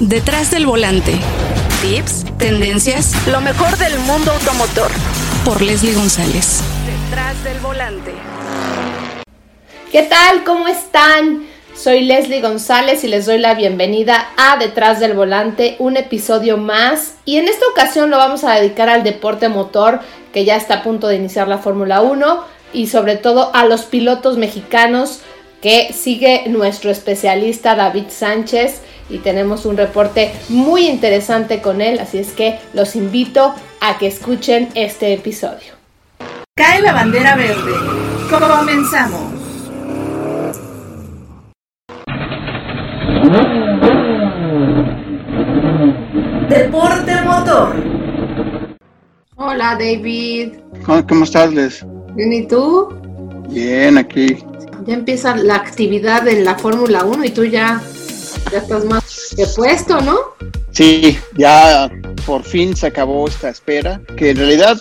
Detrás del volante. Tips, tendencias, lo mejor del mundo automotor. Por Leslie González. Detrás del volante. ¿Qué tal? ¿Cómo están? Soy Leslie González y les doy la bienvenida a Detrás del Volante, un episodio más. Y en esta ocasión lo vamos a dedicar al deporte motor, que ya está a punto de iniciar la Fórmula 1, y sobre todo a los pilotos mexicanos que sigue nuestro especialista David Sánchez y tenemos un reporte muy interesante con él, así es que los invito a que escuchen este episodio. Cae la bandera verde. Comenzamos. Deporte motor. Hola David. ¿Cómo, estás, Les? Bien, ¿y tú? Bien, aquí. Ya empieza la actividad en la Fórmula 1 y tú ya ya estás más que puesto, ¿no? Sí, ya por fin se acabó esta espera, que en realidad,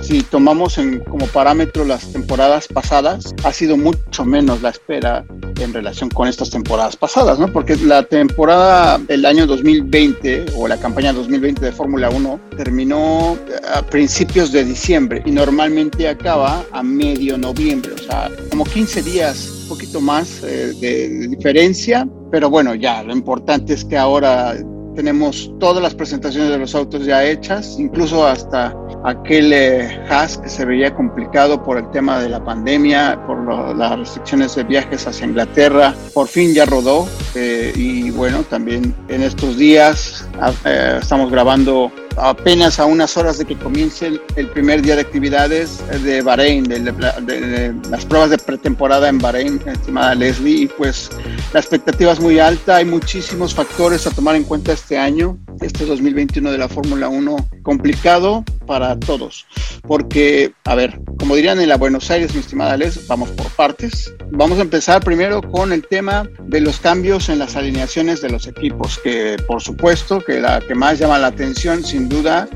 si tomamos en, como parámetro las temporadas pasadas, ha sido mucho menos la espera en relación con estas temporadas pasadas, ¿no? Porque la temporada del año 2020 o la campaña 2020 de Fórmula 1 terminó a principios de diciembre y normalmente acaba a medio noviembre, o sea, como 15 días, un poquito más eh, de diferencia, pero bueno, ya, lo importante es que ahora tenemos todas las presentaciones de los autos ya hechas, incluso hasta aquel eh, que se veía complicado por el tema de la pandemia, por las restricciones de viajes hacia Inglaterra, por fin ya rodó eh, y bueno, también en estos días ah, eh, estamos grabando apenas a unas horas de que comience el, primer día de actividades de Bahrein, de, las pruebas de pretemporada en Bahrein, estimada Leslie, y pues la expectativa es muy alta, hay muchísimos factores a tomar en cuenta este año, este 2021 de la Fórmula 1 complicado para todos, porque, a ver, como dirían en la Buenos Aires, mi estimada Les, vamos por partes. Vamos a empezar primero con el tema de los cambios en las alineaciones de los equipos, que por supuesto que la que más llama la atención, sin duda,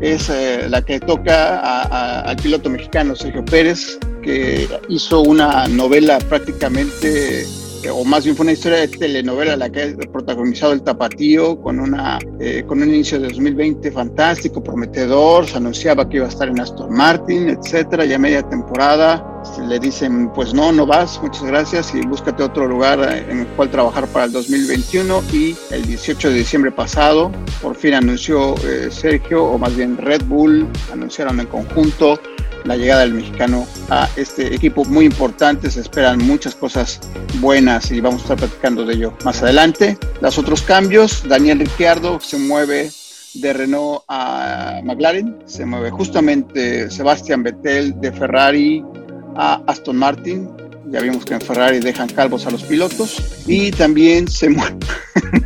es eh, la que toca al piloto mexicano Sergio Pérez, que hizo una novela prácticamente o más bien fue una historia de telenovela la que ha protagonizado el Tapatío con, una, eh, con un inicio de 2020 fantástico, prometedor, se anunciaba que iba a estar en Aston Martin, etcétera, ya media temporada le dicen pues no, no vas, muchas gracias y búscate otro lugar en el cual trabajar para el 2021 y el 18 de diciembre pasado por fin anunció eh, Sergio o más bien Red Bull, anunciaron en conjunto la llegada del mexicano a este equipo muy importante. Se esperan muchas cosas buenas y vamos a estar platicando de ello más adelante. Los otros cambios, Daniel Ricciardo se mueve de Renault a McLaren, se mueve justamente Sebastián Vettel de Ferrari a Aston Martin. Ya vimos que en Ferrari dejan calvos a los pilotos y también se mueve.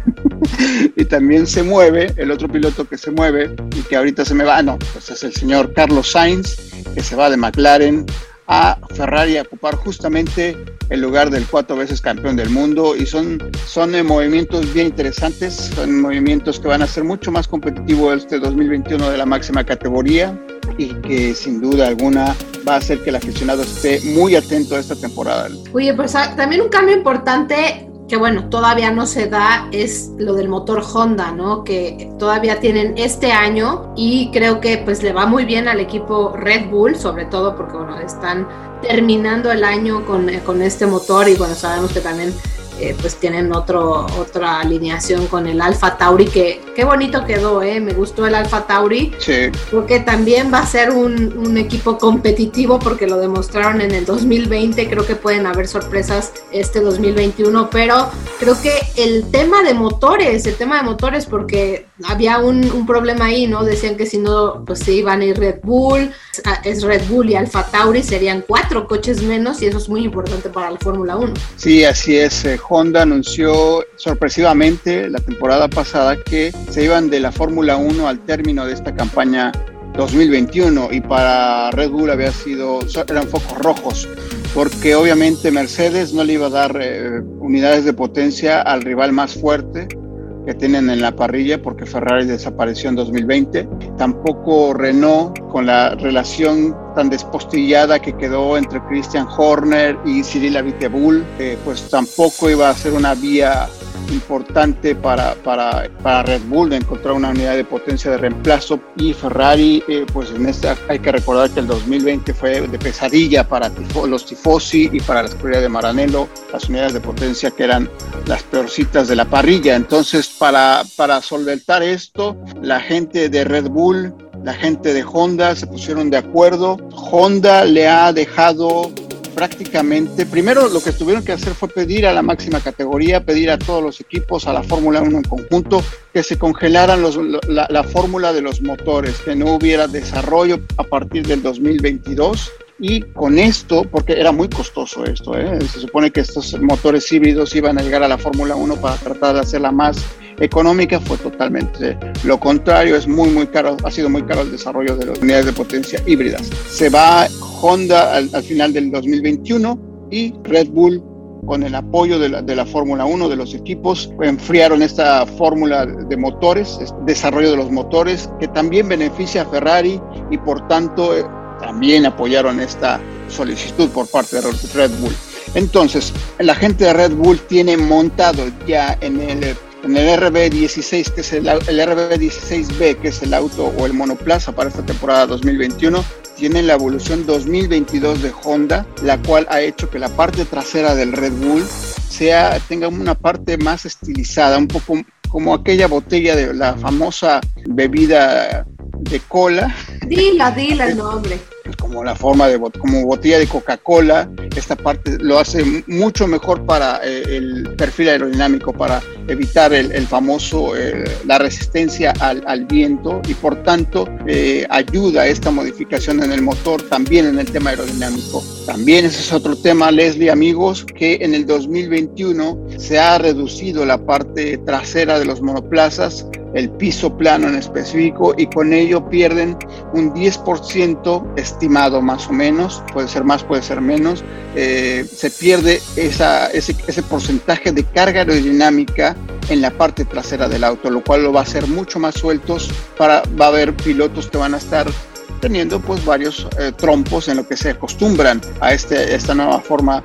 y también se mueve, el otro piloto que se mueve y que ahorita se me va, no, pues es el señor Carlos Sainz, que se va de McLaren a Ferrari a ocupar justamente el lugar del cuatro veces campeón del mundo y son, son eh, movimientos bien interesantes, son movimientos que van a ser mucho más competitivos este 2021 de la máxima categoría y que sin duda alguna va a hacer que el aficionado esté muy atento a esta temporada. Oye, pues ah, también un cambio importante que bueno, todavía no se da es lo del motor Honda, ¿no? Que todavía tienen este año y creo que pues le va muy bien al equipo Red Bull, sobre todo porque bueno, están terminando el año con, con este motor y bueno, sabemos que también eh, pues tienen otro, otra alineación con el Alfa Tauri, que qué bonito quedó, ¿eh? me gustó el Alfa Tauri, sí. porque también va a ser un, un, equipo competitivo, porque lo demostraron en el 2020, creo que pueden haber sorpresas este 2021, pero creo que el tema de motores, el tema de motores, porque había un, problema ahí, ¿no? Decían que si no, pues se iban a ir Red Bull, es Red Bull y Alfa Tauri, serían cuatro coches menos y eso es muy importante para la Fórmula 1. Sí, así es. Eh, Honda anunció sorpresivamente la temporada pasada que se iban de la Fórmula 1 al término de esta campaña 2021 y para Red Bull había sido eran focos rojos porque obviamente Mercedes no le iba a dar eh, unidades de potencia al rival más fuerte que tienen en la parrilla porque Ferrari desapareció en 2020. Tampoco Renault con la relación tan despostillada que quedó entre Christian Horner y Cyril Abiteboul, eh, pues tampoco iba a ser una vía importante para, para, para, Red Bull de encontrar una unidad de potencia de reemplazo y Ferrari, eh, pues en esta hay que recordar que el 2020 fue de pesadilla para los tifosi y para la escudería de Maranello, las unidades de potencia que eran las peorcitas de la parrilla. Entonces, para, para solventar esto, la gente de Red Bull, la gente de Honda se pusieron de acuerdo. Honda le ha dejado prácticamente, primero lo que tuvieron que hacer fue pedir a la máxima categoría, pedir a todos los equipos, a la Fórmula 1 en conjunto, que se congelaran los, la, la fórmula de los motores, que no hubiera desarrollo a partir del 2022 y con esto, porque era muy costoso esto, ¿eh? se supone que estos motores híbridos iban a llegar a la Fórmula 1 para tratar de hacerla más económica, fue totalmente lo contrario, es muy, muy caro, ha sido muy caro el desarrollo de las unidades de potencia híbridas. Se va Honda al, final del 2021 y Red Bull con el apoyo de la, de la Fórmula 1, de los equipos, enfriaron esta fórmula de motores, desarrollo de los motores, que también beneficia a Ferrari y por tanto eh, también apoyaron esta solicitud por parte de Red Bull. Entonces, la gente de Red Bull tiene montado ya en el en el RB16, que es el, el RB16B, que es el auto o el monoplaza para esta temporada 2021, tiene la evolución 2022 de Honda, la cual ha hecho que la parte trasera del Red Bull sea, tenga una parte más estilizada, un poco como aquella botella de la famosa bebida de cola. Dila, dila el nombre como la forma de como botella de Coca-Cola. Esta parte lo hace mucho mejor para eh, el perfil aerodinámico, para evitar el, famoso, eh, la resistencia al, al, viento y por tanto eh, ayuda a esta modificación en el motor también en el tema aerodinámico. También ese es otro tema, Leslie, amigos, que en el 2021 se ha reducido la parte trasera de los monoplazas el piso plano en específico y con ello pierden un 10% estimado más o menos, puede ser más, puede ser menos, eh, se pierde esa, ese, ese porcentaje de carga aerodinámica en la parte trasera del auto, lo cual lo va a hacer mucho más sueltos, para, va a haber pilotos que van a estar teniendo pues varios eh, trompos en lo que se acostumbran a este, esta nueva forma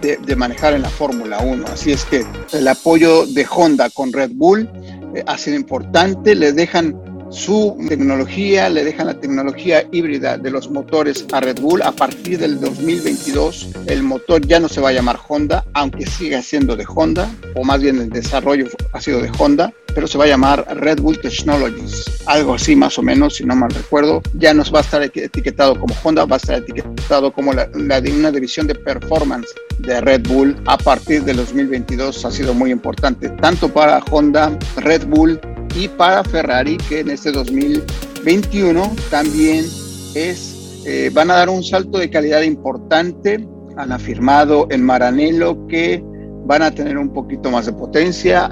de, de manejar en la Fórmula 1. Así es que el apoyo de Honda con Red Bull eh, ha sido importante, le dejan su tecnología, le dejan la tecnología híbrida de los motores a Red Bull. A partir del 2022 el motor ya no se va a llamar Honda, aunque siga siendo de Honda, o más bien el desarrollo ha sido de Honda, pero se va a llamar Red Bull Technologies, algo así más o menos, si no mal recuerdo. Ya nos va a estar etiquetado como Honda, va a estar etiquetado como la, de una división de performance de Red Bull a partir del 2022 ha sido muy importante, tanto para Honda, Red Bull y para Ferrari, que en este 2021 también es, eh, van a dar un salto de calidad importante. Han afirmado en Maranello que van a tener un poquito más de potencia.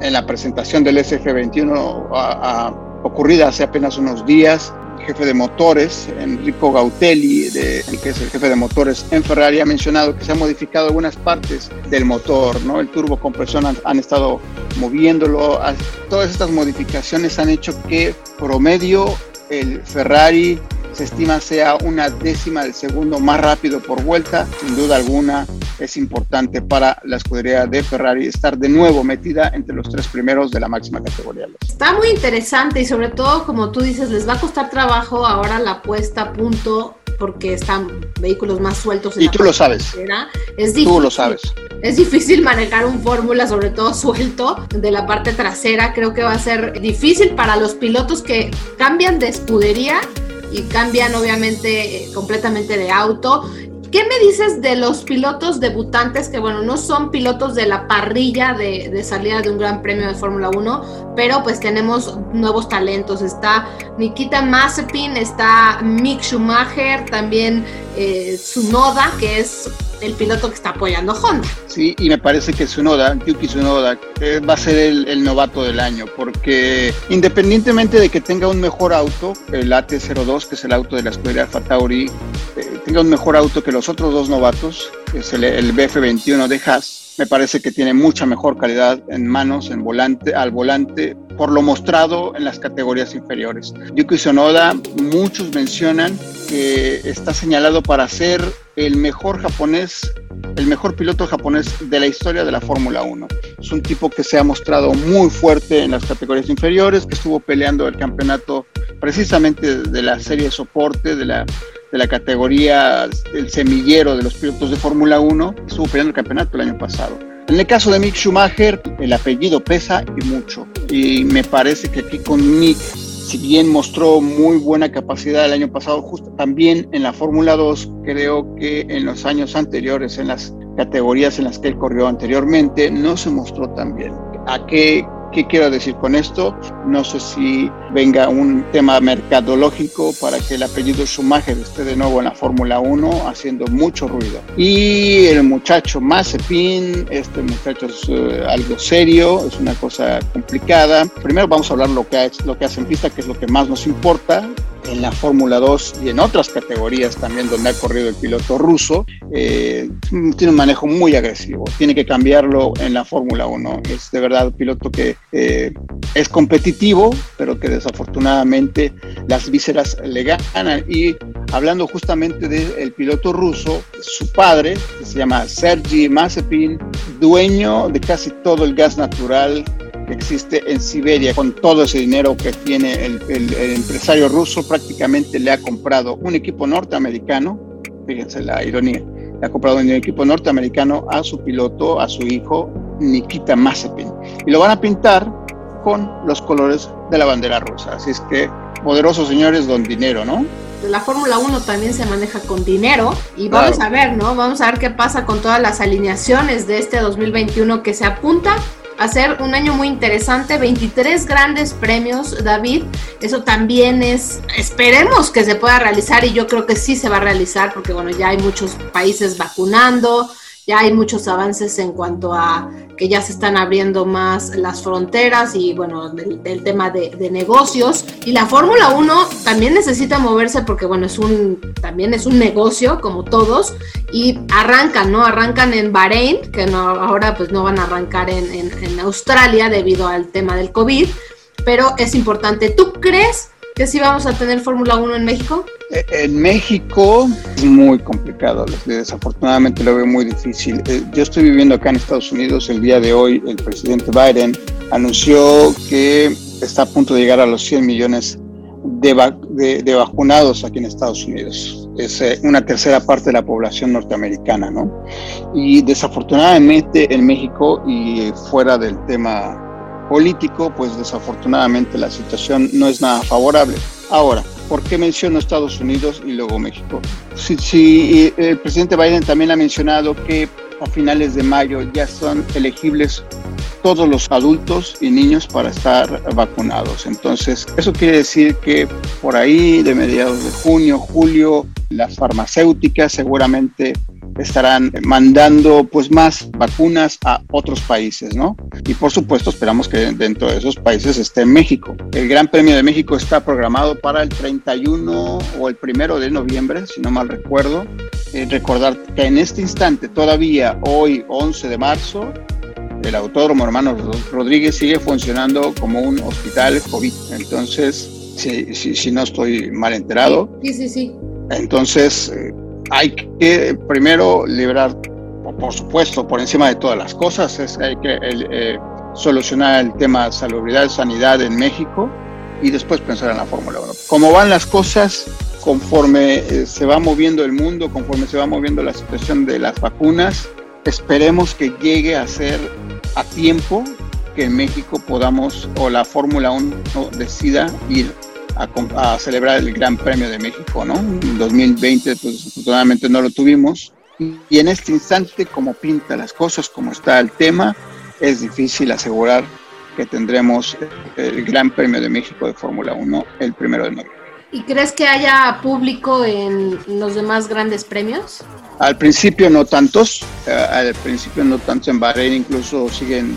En la presentación del SF21 ocurrida hace apenas unos días, jefe de motores, Enrico Gautelli, de, que es el jefe de motores en Ferrari, ha mencionado que se han modificado algunas partes del motor, ¿no? El turbo compresor han, han estado moviéndolo. Todas estas modificaciones han hecho que promedio el Ferrari se estima sea una décima del segundo más rápido por vuelta. Sin duda alguna es importante para la escudería de Ferrari estar de nuevo metida entre los tres primeros de la máxima categoría. Está muy interesante y sobre todo, como tú dices, les va a costar trabajo ahora la puesta a punto porque están vehículos más sueltos. En y tú lo sabes. Es difícil, tú lo sabes. Es difícil manejar un fórmula, sobre todo suelto, de la parte trasera. Creo que va a ser difícil para los pilotos que cambian de escudería y cambian obviamente eh, completamente de auto. ¿Qué me dices de los pilotos debutantes que, bueno, no son pilotos de la parrilla de, de salida de un gran premio de Fórmula 1, pero pues tenemos nuevos talentos? Está Nikita Mazepin, está Mick Schumacher, también eh, Tsunoda, que es el piloto que está apoyando Honda. Sí, y me parece que Tsunoda, Yuki Tsunoda, eh, va a ser el, novato del año, porque independientemente de que tenga un mejor auto, el AT02, que es el auto de la escudería Alfa Tauri, eh, tenga un mejor auto que los otros dos novatos, que es el, el BF21 de Haas, me parece que tiene mucha mejor calidad en manos, en volante, al volante, por lo mostrado en las categorías inferiores. Yuki Sonoda, muchos mencionan que está señalado para ser el mejor japonés, el mejor piloto japonés de la historia de la Fórmula 1. Es un tipo que se ha mostrado muy fuerte en las categorías inferiores, que estuvo peleando el campeonato precisamente de la serie de soporte, de la, de la categoría, el semillero de los pilotos de Fórmula 1, estuvo peleando el campeonato el año pasado. En el caso de Mick Schumacher, el apellido pesa y mucho. Y me parece que aquí con Mick si bien mostró muy buena capacidad el año pasado, justo también en la Fórmula 2, creo que en los años anteriores, en las categorías en las que él corrió anteriormente, no se mostró tan bien. ¿A qué ¿Qué quiero decir con esto? No sé si venga un tema mercadológico para que el apellido Schumacher esté de nuevo en la Fórmula 1 haciendo mucho ruido. Y el muchacho Mazepin, este muchacho es eh, algo serio, es una cosa complicada. Primero vamos a hablar lo que, lo que hace en pista, que es lo que más nos importa en la Fórmula 2 y en otras categorías también donde ha corrido el piloto ruso, eh, tiene un manejo muy agresivo. Tiene que cambiarlo en la Fórmula 1. Es de verdad un piloto que eh, es competitivo, pero que desafortunadamente las vísceras le ganan. Y hablando justamente del piloto ruso, su padre, que se llama Sergi Mazepin, dueño de casi todo el gas natural que existe en Siberia, con todo ese dinero que tiene el, empresario ruso, prácticamente le ha comprado un equipo norteamericano, fíjense la ironía, le ha comprado un equipo norteamericano a su piloto, a su hijo, Nikita Mazepin, y lo van a pintar con los colores de la bandera rusa. Así es que, poderosos señores, don dinero, ¿no? la Fórmula 1 también se maneja con dinero y vamos a ver, ¿no? Vamos a ver qué pasa con todas las alineaciones de este 2021 que se apunta a ser un año muy interesante, 23 grandes premios, David. Eso también es, esperemos que se pueda realizar y yo creo que sí se va a realizar porque bueno, ya hay muchos países vacunando, ya hay muchos avances en cuanto a que ya se están abriendo más las fronteras y bueno, del, tema de, negocios. Y la Fórmula 1 también necesita moverse porque bueno, es un, también es un negocio como todos y arrancan, ¿no? Arrancan en Bahrein, que no, ahora pues no van a arrancar en, en Australia debido al tema del COVID, pero es importante. ¿Tú crees que sí vamos a tener Fórmula 1 en México? Eh, en México es muy complicado, desafortunadamente lo veo muy difícil. Eh, yo estoy viviendo acá en Estados Unidos, el día de hoy el presidente Biden anunció que está a punto de llegar a los 100 millones de, de, vacunados aquí en Estados Unidos. Es eh, una tercera parte de la población norteamericana, ¿no? Y desafortunadamente en México y fuera del tema político, pues desafortunadamente la situación no es nada favorable. Ahora, ¿por qué menciono Estados Unidos y luego México? Si, el presidente Biden también ha mencionado que a finales de mayo ya son elegibles todos los adultos y niños para estar vacunados. Entonces, eso quiere decir que por ahí de mediados de junio, julio, las farmacéuticas seguramente estarán mandando pues más vacunas a otros países, ¿no? Y por supuesto esperamos que dentro de esos países esté México. El Gran Premio de México está programado para el 31 o el primero de noviembre, si no mal recuerdo. Eh, recordar que en este instante, todavía hoy 11 de marzo, el Autódromo Hermano Rodríguez sigue funcionando como un hospital COVID. Entonces, si, si, si no estoy mal enterado. Sí, sí, sí. Entonces, eh, hay que primero liberar, por supuesto, por encima de todas las cosas, es, hay que eh, solucionar el tema de salubridad sanidad en México y después pensar en la Fórmula 1. Como van las cosas, conforme eh, se va moviendo el mundo, conforme se va moviendo la situación de las vacunas, esperemos que llegue a ser a tiempo que en México podamos o la Fórmula 1 decida ir a, celebrar el Gran Premio de México, ¿no? En 2020, pues afortunadamente no lo tuvimos. Y en este instante, como pinta las cosas, como está el tema, es difícil asegurar que tendremos el Gran Premio de México de Fórmula 1 el primero de noviembre. ¿Y crees que haya público en los demás grandes premios? Al principio no tantos, eh, al principio no tantos en Bahrein, incluso siguen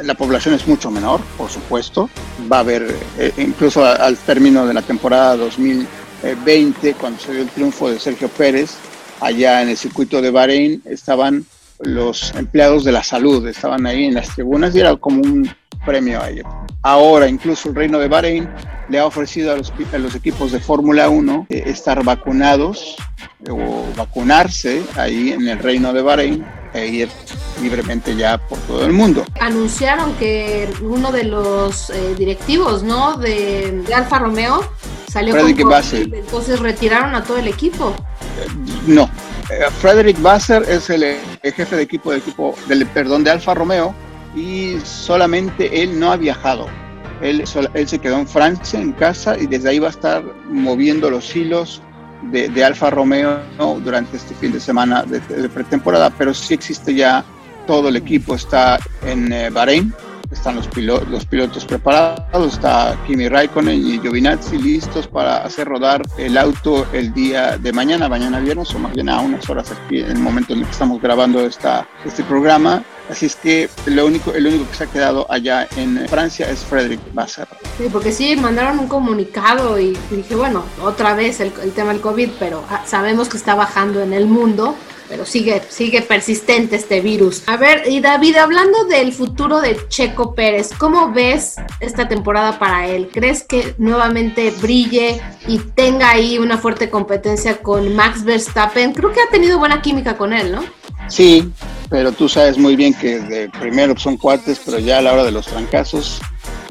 la población es mucho menor, por supuesto. Va a haber, eh, incluso al término de la temporada 2020, cuando se dio el triunfo de Sergio Pérez, allá en el circuito de Bahrein, estaban los empleados de la salud, estaban ahí en las tribunas y era como un premio a ellos. Ahora, incluso el Reino de Bahrein le ha ofrecido a los, a los equipos de Fórmula 1 eh, estar vacunados o vacunarse ahí en el Reino de Bahrein e ir libremente ya por todo el mundo. Anunciaron que uno de los eh, directivos, ¿no? De, Alfa Romeo salió Frederick con Basser. entonces retiraron a todo el equipo. No, eh, Frederick Basser es el, el, jefe de equipo de equipo del perdón de Alfa Romeo y solamente él no ha viajado. Él, él se quedó en Francia, en casa, y desde ahí va a estar moviendo los hilos de, de Alfa Romeo durante este fin de semana de, de, pretemporada, pero sí existe ya todo el equipo, está en eh, Bahrein, están los, pilo los pilotos preparados, está Kimi Raikkonen y Giovinazzi listos para hacer rodar el auto el día de mañana, mañana viernes, o más bien a unas horas aquí en el momento en el que estamos grabando esta, este programa. Así es que lo único, el único que se ha quedado allá en Francia es Frederick Basser. Sí, porque sí, mandaron un comunicado y dije, bueno, otra vez el, el tema del COVID, pero sabemos que está bajando en el mundo pero sigue, sigue persistente este virus. A ver, y David, hablando del futuro de Checo Pérez, ¿cómo ves esta temporada para él? ¿Crees que nuevamente brille y tenga ahí una fuerte competencia con Max Verstappen? Creo que ha tenido buena química con él, ¿no? Sí, pero tú sabes muy bien que de primero son cuates, pero ya a la hora de los trancazos,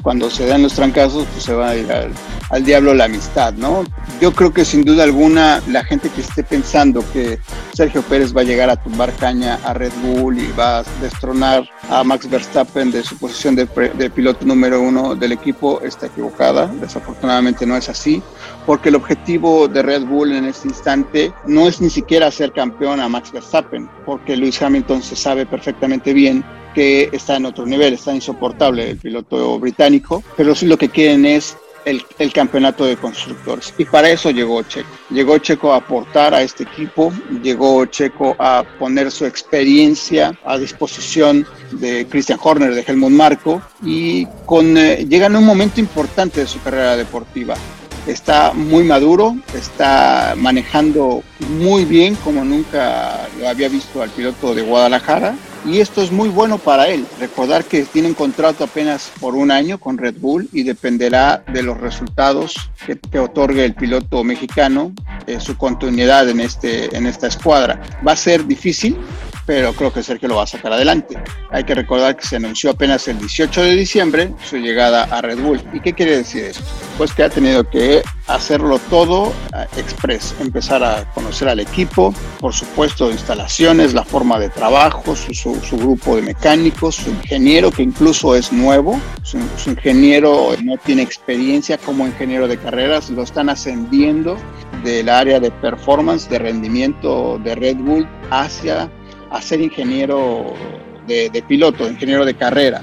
cuando se dan los trancazos, pues se va a ir al, al diablo la amistad, ¿no? Yo creo que sin duda alguna la gente que esté pensando que Sergio Pérez va a llegar a tumbar caña a Red Bull y va a destronar a Max Verstappen de su posición de, piloto número uno del equipo está equivocada. Desafortunadamente no es así, porque el objetivo de Red Bull en este instante no es ni siquiera ser campeón a Max Verstappen, porque Lewis Hamilton se sabe perfectamente bien que está en otro nivel, está insoportable el piloto británico, pero sí lo que quieren es el, campeonato de constructores. Y para eso llegó Checo. Llegó Checo a aportar a este equipo, llegó Checo a poner su experiencia a disposición de Christian Horner, de Helmut Marco, y con, eh, llega en un momento importante de su carrera deportiva. Está muy maduro, está manejando muy bien como nunca lo había visto al piloto de Guadalajara y esto es muy bueno para él. Recordar que tiene un contrato apenas por un año con Red Bull y dependerá de los resultados que, otorgue el piloto mexicano, eh, su continuidad en, este, en esta escuadra. Va a ser difícil, pero creo que Sergio lo va a sacar adelante. Hay que recordar que se anunció apenas el 18 de diciembre su llegada a Red Bull. ¿Y qué quiere decir esto? Pues que ha tenido que hacerlo todo express, empezar a conocer al equipo, por supuesto instalaciones, la forma de trabajo, su, su, su grupo de mecánicos, su ingeniero que incluso es nuevo, su, su ingeniero no tiene experiencia como ingeniero de carreras, lo están ascendiendo del área de performance, de rendimiento de Red Bull hacia a ser ingeniero de, de, piloto, ingeniero de carrera.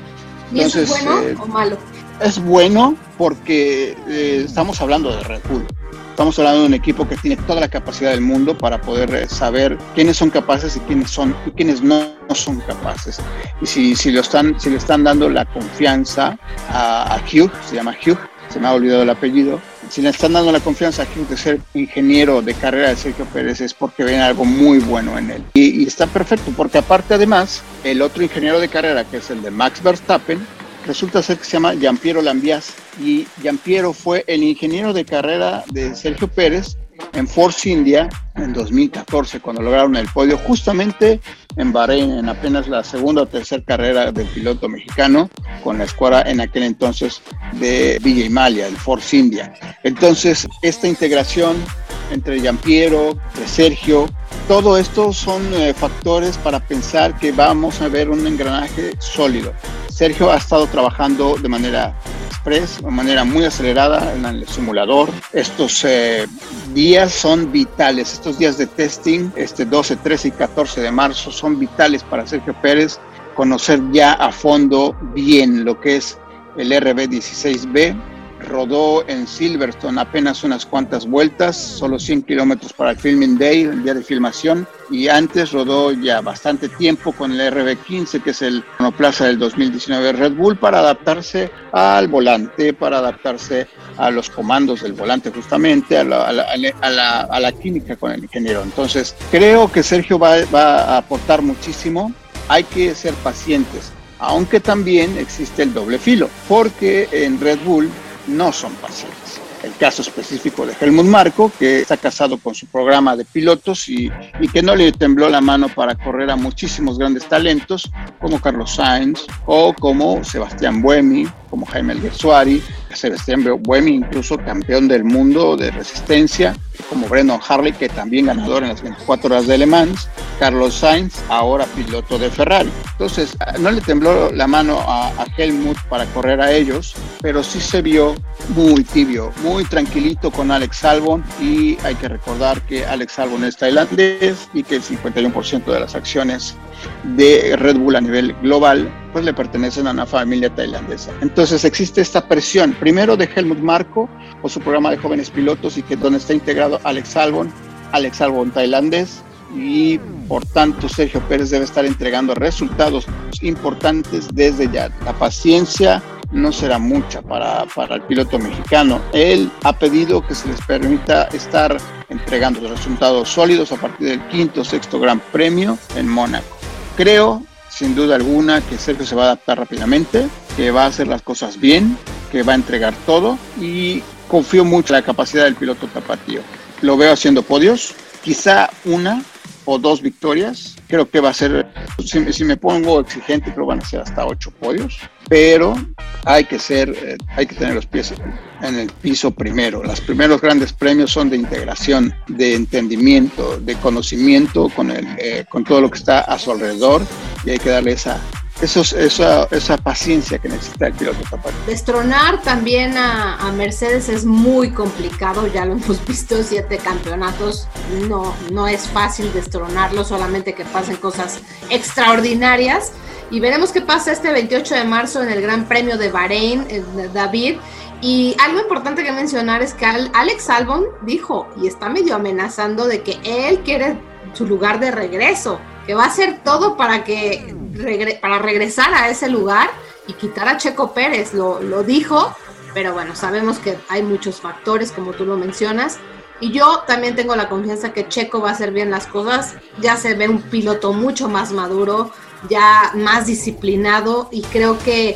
Entonces, ¿Y eso es bueno eh, o malo? Es bueno porque eh, estamos hablando de Red Bull. Estamos hablando de un equipo que tiene toda la capacidad del mundo para poder eh, saber quiénes son capaces y quiénes son y quiénes no, no son capaces. Y si, si, lo están, si le están dando la confianza a, a Hugh, se llama Hugh, se me ha olvidado el apellido, si le están dando la confianza a de ser ingeniero de carrera de Sergio Pérez es porque ven algo muy bueno en él. Y, y, está perfecto, porque aparte además, el otro ingeniero de carrera, que es el de Max Verstappen, resulta ser que se llama Giampiero Lambias. Y Giampiero fue el ingeniero de carrera de Sergio Pérez en Force India en 2014, cuando lograron el podio justamente en Bahrein, en apenas la segunda o tercera carrera del piloto mexicano, con la escuadra en aquel entonces de Villa Himalia, el Force India. Entonces, esta integración entre Giampiero, entre Sergio, todo esto son eh, factores para pensar que vamos a ver un engranaje sólido. Sergio ha estado trabajando de manera express, de manera muy acelerada en el simulador. Estos eh, días son vitales, estos días de testing, este 12, 13 y 14 de marzo, son vitales para Sergio Pérez conocer ya a fondo bien lo que es el RB16B, rodó en Silverstone apenas unas cuantas vueltas, solo 100 kilómetros para el Filming Day, el día de filmación, y antes rodó ya bastante tiempo con el RB15, que es el monoplaza del 2019 Red Bull, para adaptarse al volante, para adaptarse a los comandos del volante justamente, a la, a la, a la, a la química con el ingeniero. Entonces, creo que Sergio va, va a aportar muchísimo, hay que ser pacientes aunque también existe el doble filo, porque en Red Bull no son pacientes. el caso específico de Helmut Marco, que está casado con su programa de pilotos y, que no le tembló la mano para correr a muchísimos grandes talentos como Carlos Sainz o como Sebastián Buemi, como Jaime Alguersuari, Sebastián Buemi, incluso campeón del mundo de resistencia, como Brendan Harley, que también ganador en las 24 horas de Le Mans, Carlos Sainz, ahora piloto de Ferrari. Entonces, no le tembló la mano a, a Helmut para correr a ellos, pero sí se vio muy tibio, muy tranquilito con Alex Albon y hay que recordar que Alex Albon es tailandés y que el 51% de las acciones de Red Bull a nivel global pues le pertenecen a una familia tailandesa. Entonces existe esta presión, primero de Helmut Marko o su programa de jóvenes pilotos y que donde está integrado Alex Albon, Alex Albon tailandés y por tanto Sergio Pérez debe estar entregando resultados importantes desde ya. La paciencia no será mucha para, para el piloto mexicano. Él ha pedido que se les permita estar entregando resultados sólidos a partir del quinto o sexto Gran Premio en Mónaco. Creo, sin duda alguna, que Sergio se va a adaptar rápidamente, que va a hacer las cosas bien, que va a entregar todo y confío mucho en la capacidad del piloto tapatío. Lo veo haciendo podios, quizá una o dos victorias. Creo que va a ser, si, me pongo exigente, creo van a ser hasta ocho podios, pero hay que ser, eh, hay que tener los pies en el piso primero. Los primeros grandes premios son de integración, de entendimiento, de conocimiento con, el, eh, con todo lo que está a su alrededor y hay que darle esa, eso, esa, esa paciencia que necesita el piloto tapatío. Destronar también a, a, Mercedes es muy complicado, ya lo hemos visto, siete campeonatos, no, no es fácil destronarlo, solamente que pasen cosas extraordinarias. Y veremos qué pasa este 28 de marzo en el Gran Premio de Bahrein, eh, David. Y algo importante que mencionar es que Alex Albon dijo y está medio amenazando de que él quiere su lugar de regreso, que va a hacer todo para que regre para regresar a ese lugar y quitar a Checo Pérez, lo, lo dijo, pero bueno, sabemos que hay muchos factores, como tú lo mencionas, y yo también tengo la confianza que Checo va a hacer bien las cosas, ya se ve un piloto mucho más maduro, ya más disciplinado, y creo que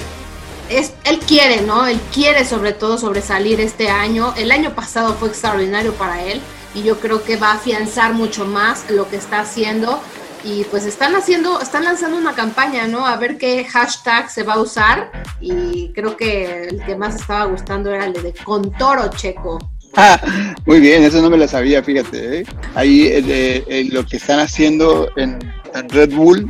es, él quiere, ¿no? Él quiere sobre todo sobresalir este año, el año pasado fue extraordinario para él, y yo creo que va a afianzar mucho más lo que está haciendo y pues están haciendo, están lanzando una campaña, ¿no? A ver qué hashtag se va a usar y creo que el que más estaba gustando era el de Contoro Checo. Ah, muy bien, eso no me lo sabía, fíjate. ¿eh? Ahí eh, eh, lo que están haciendo en, Red Bull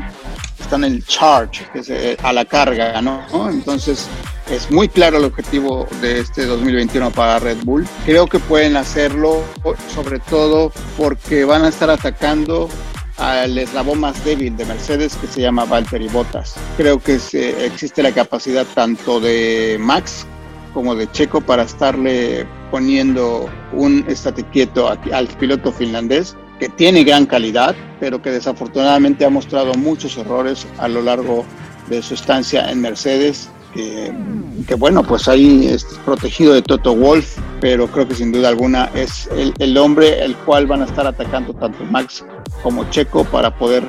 están en el charge, que es eh, a la carga, ¿no? Entonces es muy claro el objetivo de este 2021 para Red Bull. Creo que pueden hacerlo sobre todo porque van a estar atacando al eslabón más débil de Mercedes que se llama Valtteri Bottas. Creo que se, existe la capacidad tanto de Max como de Checo para estarle poniendo un estate quieto al piloto finlandés que tiene gran calidad, pero que desafortunadamente ha mostrado muchos errores a lo largo de su estancia en Mercedes que, que, bueno, pues ahí es protegido de Toto Wolf, pero creo que sin duda alguna es el, el, hombre el cual van a estar atacando tanto Max como Checo para poder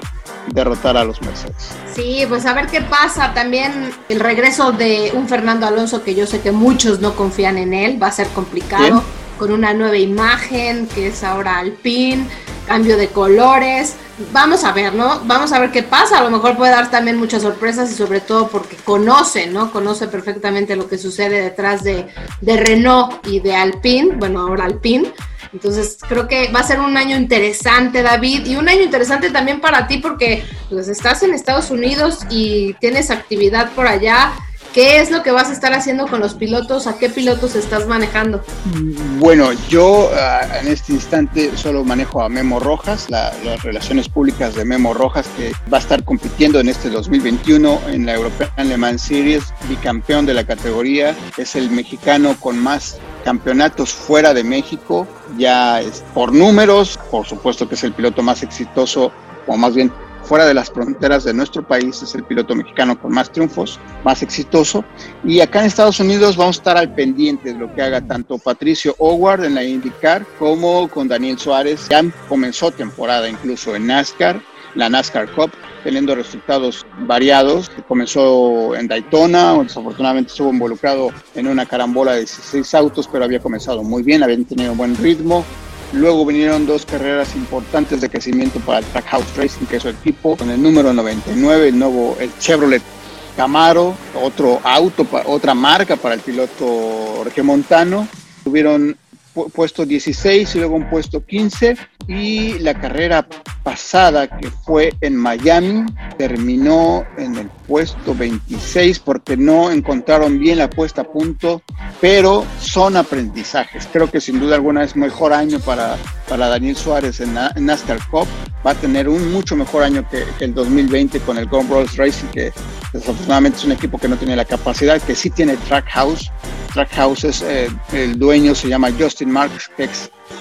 derrotar a los Mercedes. Sí, pues a ver qué pasa. También el regreso de un Fernando Alonso que yo sé que muchos no confían en él, va a ser complicado. Bien. Con una nueva imagen que es ahora Alpine, cambio de colores vamos a ver, ¿no? Vamos a ver qué pasa. A lo mejor puede dar también muchas sorpresas y sobre todo porque conoce, ¿no? Conoce perfectamente lo que sucede detrás de, de Renault y de Alpine, bueno, ahora Alpine. Entonces creo que va a ser un año interesante, David, y un año interesante también para ti porque pues estás en Estados Unidos y tienes actividad por allá ¿Qué es lo que vas a estar haciendo con los pilotos? ¿A qué pilotos estás manejando? Bueno, yo uh, en este instante solo manejo a Memo Rojas, la, las relaciones públicas de Memo Rojas, que va a estar compitiendo en este 2021 en la European Le Mans Series, bicampeón de la categoría, es el mexicano con más campeonatos fuera de México, ya es por números, por supuesto que es el piloto más exitoso, o más bien fuera de las fronteras de nuestro país es el piloto mexicano con más triunfos, más exitoso. Y acá en Estados Unidos vamos a estar al pendiente de lo que haga tanto Patricio Howard en la IndyCar como con Daniel Suárez. Ya comenzó temporada incluso en NASCAR la NASCAR Cup, teniendo resultados variados. Comenzó en Daytona, desafortunadamente estuvo involucrado en una carambola de 16 autos, pero había comenzado muy bien, habían tenido buen ritmo. Luego vinieron dos carreras importantes de crecimiento para el Trackhouse Racing, que es su equipo, con el número 99, el nuevo el Chevrolet Camaro, otro auto, otra marca para el piloto regiomontano. Tuvieron puesto 16 y luego un puesto 15 y la carrera pasada que fue en Miami terminó en el puesto 26 porque no encontraron bien la puesta a punto, pero son aprendizajes. Creo que sin duda alguna es mejor año para, para Daniel Suárez en, NASCAR Cup. Va a tener un mucho mejor año que, el 2020 con el Gone Rolls Racing, que desafortunadamente es un equipo que no tiene la capacidad, que sí tiene Trackhouse. Trackhouse es eh, el dueño, se llama Justin Marks, que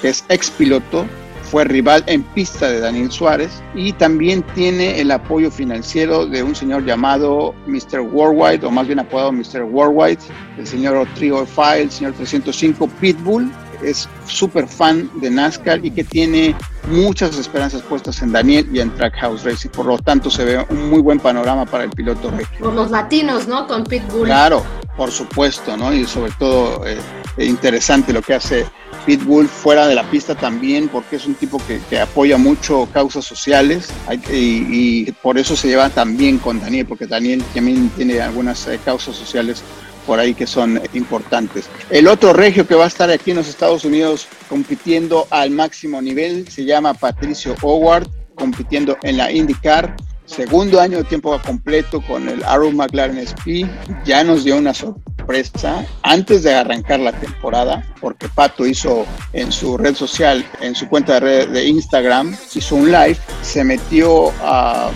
que es ex piloto fue rival en pista de Daniel Suárez y también tiene el apoyo financiero de un señor llamado Mr. Worldwide, o más bien apodado Mr. Worldwide, el señor Trio File, el señor 305 Pitbull, es súper fan de NASCAR y que tiene muchas esperanzas puestas en Daniel y en Trackhouse Racing. Por lo tanto, se ve un muy buen panorama para el piloto Por los latinos, ¿no? Con Pitbull. Claro, por supuesto, ¿no? Y sobre todo eh, interesante lo que hace Pitbull fuera de la pista también, porque es un tipo que, apoya mucho causas sociales y, por eso se lleva también con Daniel, porque Daniel también tiene algunas eh, causas sociales por ahí que son importantes. El otro regio que va a estar aquí en los Estados Unidos compitiendo al máximo nivel se llama Patricio Howard, compitiendo en la IndyCar segundo año de tiempo completo con el Arrow McLaren SP, ya nos dio una sorpresa antes de arrancar la temporada, porque Pato hizo en su red social, en su cuenta de, red de Instagram, hizo un live, se metió a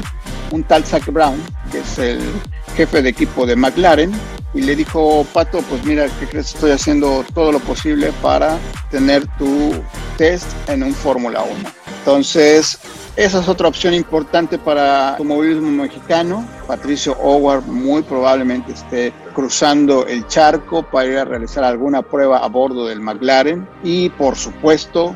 un tal Zach Brown, que es el jefe de equipo de McLaren, y le dijo, Pato, pues mira, ¿qué crees? Estoy haciendo todo lo posible para tener tu test en un Fórmula 1. Entonces, esa es otra opción importante para el automovilismo mexicano. Patricio Howard muy probablemente esté cruzando el charco para ir a realizar alguna prueba a bordo del McLaren y por supuesto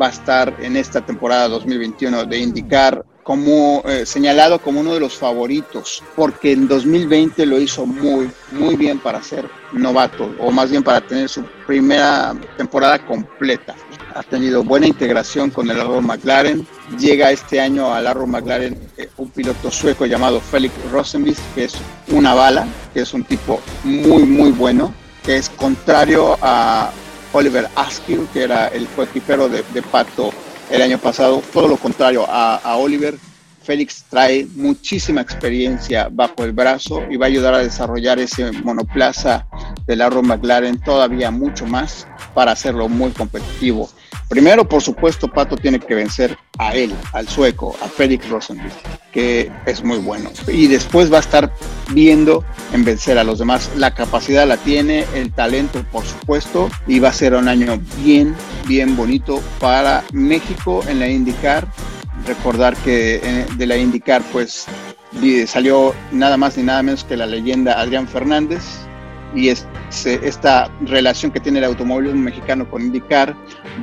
va a estar en esta temporada 2021 de indicar como eh, señalado como uno de los favoritos, porque en 2020 lo hizo muy, muy bien para ser novato, o más bien para tener su primera temporada completa. Ha tenido buena integración con el Arrow McLaren. Llega este año al Arrow McLaren eh, un piloto sueco llamado Felix Rosenbis, que es una bala, que es un tipo muy, muy bueno, que es contrario a Oliver Askew, que era el coequipero de Pato el año pasado, todo lo contrario a, Oliver. Félix trae muchísima experiencia bajo el brazo y va a ayudar a desarrollar ese monoplaza del Arrow McLaren todavía mucho más para hacerlo muy competitivo. Primero, por supuesto, Pato tiene que vencer a él, al sueco, a Félix Rosenberg, que es muy bueno. Y después va a estar viendo en vencer a los demás. La capacidad la tiene, el talento, por supuesto, y va a ser un año bien, bien bonito para México en la IndyCar. Recordar que de la IndyCar, pues salió nada más ni nada menos que la leyenda Adrián Fernández, y esta relación que tiene el automóvil mexicano con IndyCar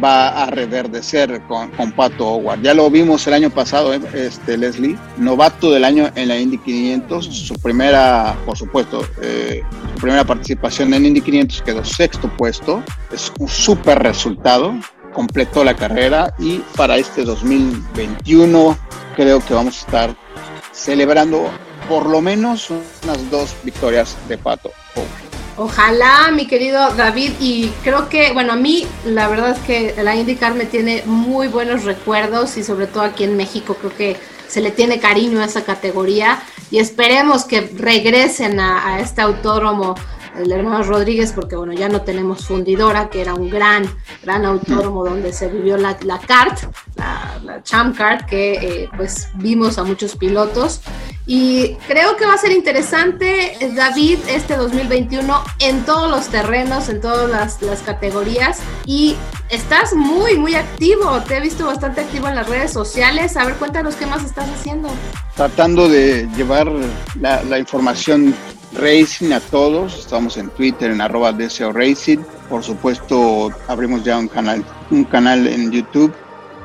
va a reverdecer con, con, Pato Howard. Ya lo vimos el año pasado, ¿eh? este, Leslie, novato del año en la Indy 500, su primera, por supuesto, eh, su primera participación en Indy 500 quedó sexto puesto, es un súper resultado, completó la carrera y para este 2021 creo que vamos a estar celebrando por lo menos unas dos victorias de Pato Howard. Ojalá, mi querido David, y creo que, bueno, a mí la verdad es que la IndyCar me tiene muy buenos recuerdos y sobre todo aquí en México creo que se le tiene cariño a esa categoría y esperemos que regresen a, este autódromo el hermano Rodríguez, porque bueno, ya no tenemos fundidora, que era un gran, gran autódromo donde se vivió la, la CART, la, la Champ Kart, que eh, pues vimos a muchos pilotos y creo que va a ser interesante, David, este 2021 en todos los terrenos, en todas las, categorías. Y estás muy, muy activo. Te he visto bastante activo en las redes sociales. A ver, cuéntanos qué más estás haciendo. Tratando de llevar la, información racing a todos. Estamos en Twitter, en arroba Racing. Por supuesto, abrimos ya un canal, un canal en YouTube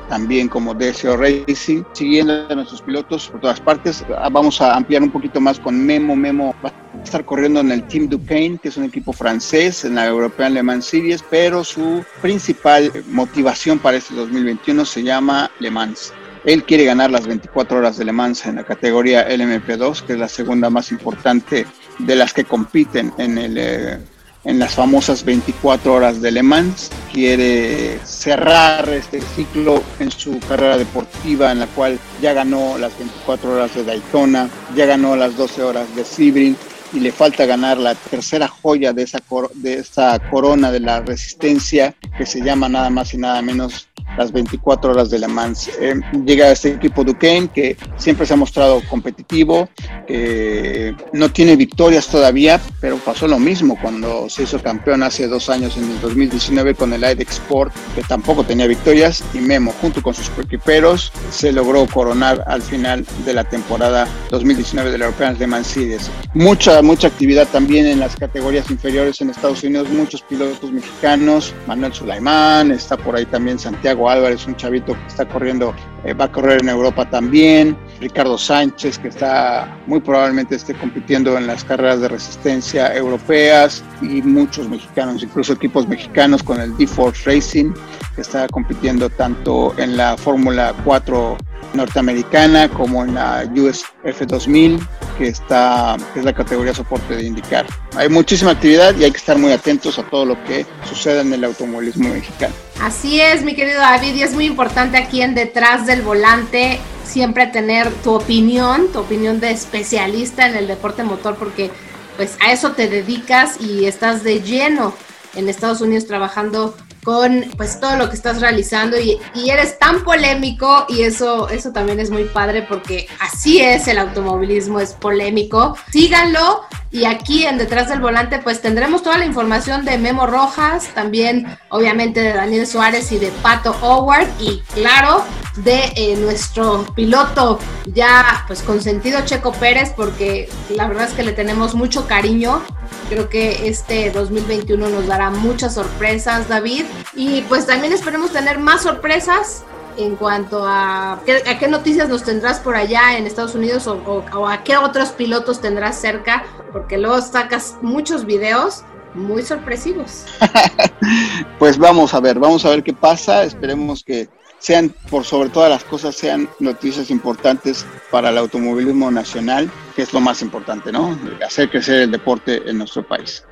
también como DSO Racing, siguiendo a nuestros pilotos por todas partes. Ah, vamos a ampliar un poquito más con Memo. Memo va a estar corriendo en el Team Duquesne, que es un equipo francés en la European Le Mans Series, pero su principal motivación para este 2021 se llama Le Mans. Él quiere ganar las 24 horas de Le Mans en la categoría LMP2, que es la segunda más importante de las que compiten en el eh, en las famosas 24 horas de Le Mans. Quiere cerrar este ciclo en su carrera deportiva en la cual ya ganó las 24 horas de Daytona, ya ganó las 12 horas de Sebring y le falta ganar la tercera joya de esa, de esa corona de la resistencia que se llama nada más y nada menos las 24 horas de Le Mans. Eh, llega este equipo Duquesne que siempre se ha mostrado competitivo, que no tiene victorias todavía, pero pasó lo mismo cuando se hizo campeón hace dos años en el 2019 con el IDEX Sport, que tampoco tenía victorias, y Memo junto con sus equiperos se logró coronar al final de la temporada 2019 de la European Le Mans Series. Mucha, mucha actividad también en las categorías inferiores en Estados Unidos, muchos pilotos mexicanos, Manuel Sulaimán, está por ahí también Santiago Álvarez, un chavito que está corriendo, eh, va a correr en Europa también. Ricardo Sánchez, que está muy probablemente esté compitiendo en las carreras de resistencia europeas y muchos mexicanos, incluso equipos mexicanos con el D-Force Racing, que está compitiendo tanto en la Fórmula 4 norteamericana como en la US F2000, que, está, que es la categoría soporte de indicar. Hay muchísima actividad y hay que estar muy atentos a todo lo que suceda en el automovilismo mexicano. Así es, mi querido David, y es muy importante aquí en Detrás del Volante siempre tener tu opinión, tu opinión de especialista en el deporte motor, porque pues a eso te dedicas y estás de lleno en Estados Unidos trabajando con pues todo lo que estás realizando y, eres tan polémico y eso, eso también es muy padre porque así es el automovilismo, es polémico. Síganlo y aquí en Detrás del Volante pues tendremos toda la información de Memo Rojas, también obviamente de Daniel Suárez y de Pato Howard y claro de eh, nuestro piloto ya pues consentido Checo Pérez porque la verdad es que le tenemos mucho cariño. Creo que este 2021 nos dará muchas sorpresas, David. Y pues también esperemos tener más sorpresas en cuanto a, qué noticias nos tendrás por allá en Estados Unidos o, o, a qué otros pilotos tendrás cerca, porque luego sacas muchos videos muy sorpresivos. pues vamos a ver, vamos a ver qué pasa. Esperemos que sean, por sobre todas las cosas, sean noticias importantes para el automovilismo nacional, que es lo más importante, ¿no? Hacer crecer el deporte en nuestro país.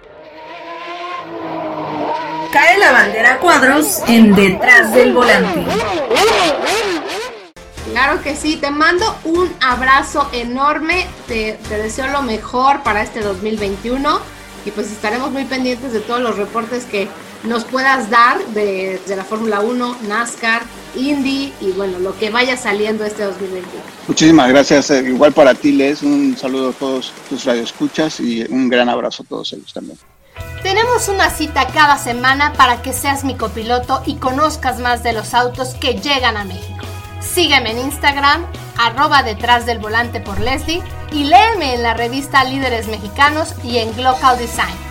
Cae la bandera cuadros en detrás del volante. Claro que sí, te mando un abrazo enorme, te, te deseo lo mejor para este 2021 y pues estaremos muy pendientes de todos los reportes que nos puedas dar de, de la Fórmula 1, NASCAR, Indy y bueno, lo que vaya saliendo este 2021. Muchísimas gracias. Eh, igual para ti, Les, un saludo a todos tus radioescuchas y un gran abrazo a todos ellos también. Tenemos una cita cada semana para que seas mi copiloto y conozcas más de los autos que llegan a México. Sígueme en Instagram, arroba detrás del volante por Leslie y léeme en la revista Líderes Mexicanos y en Glocal Design.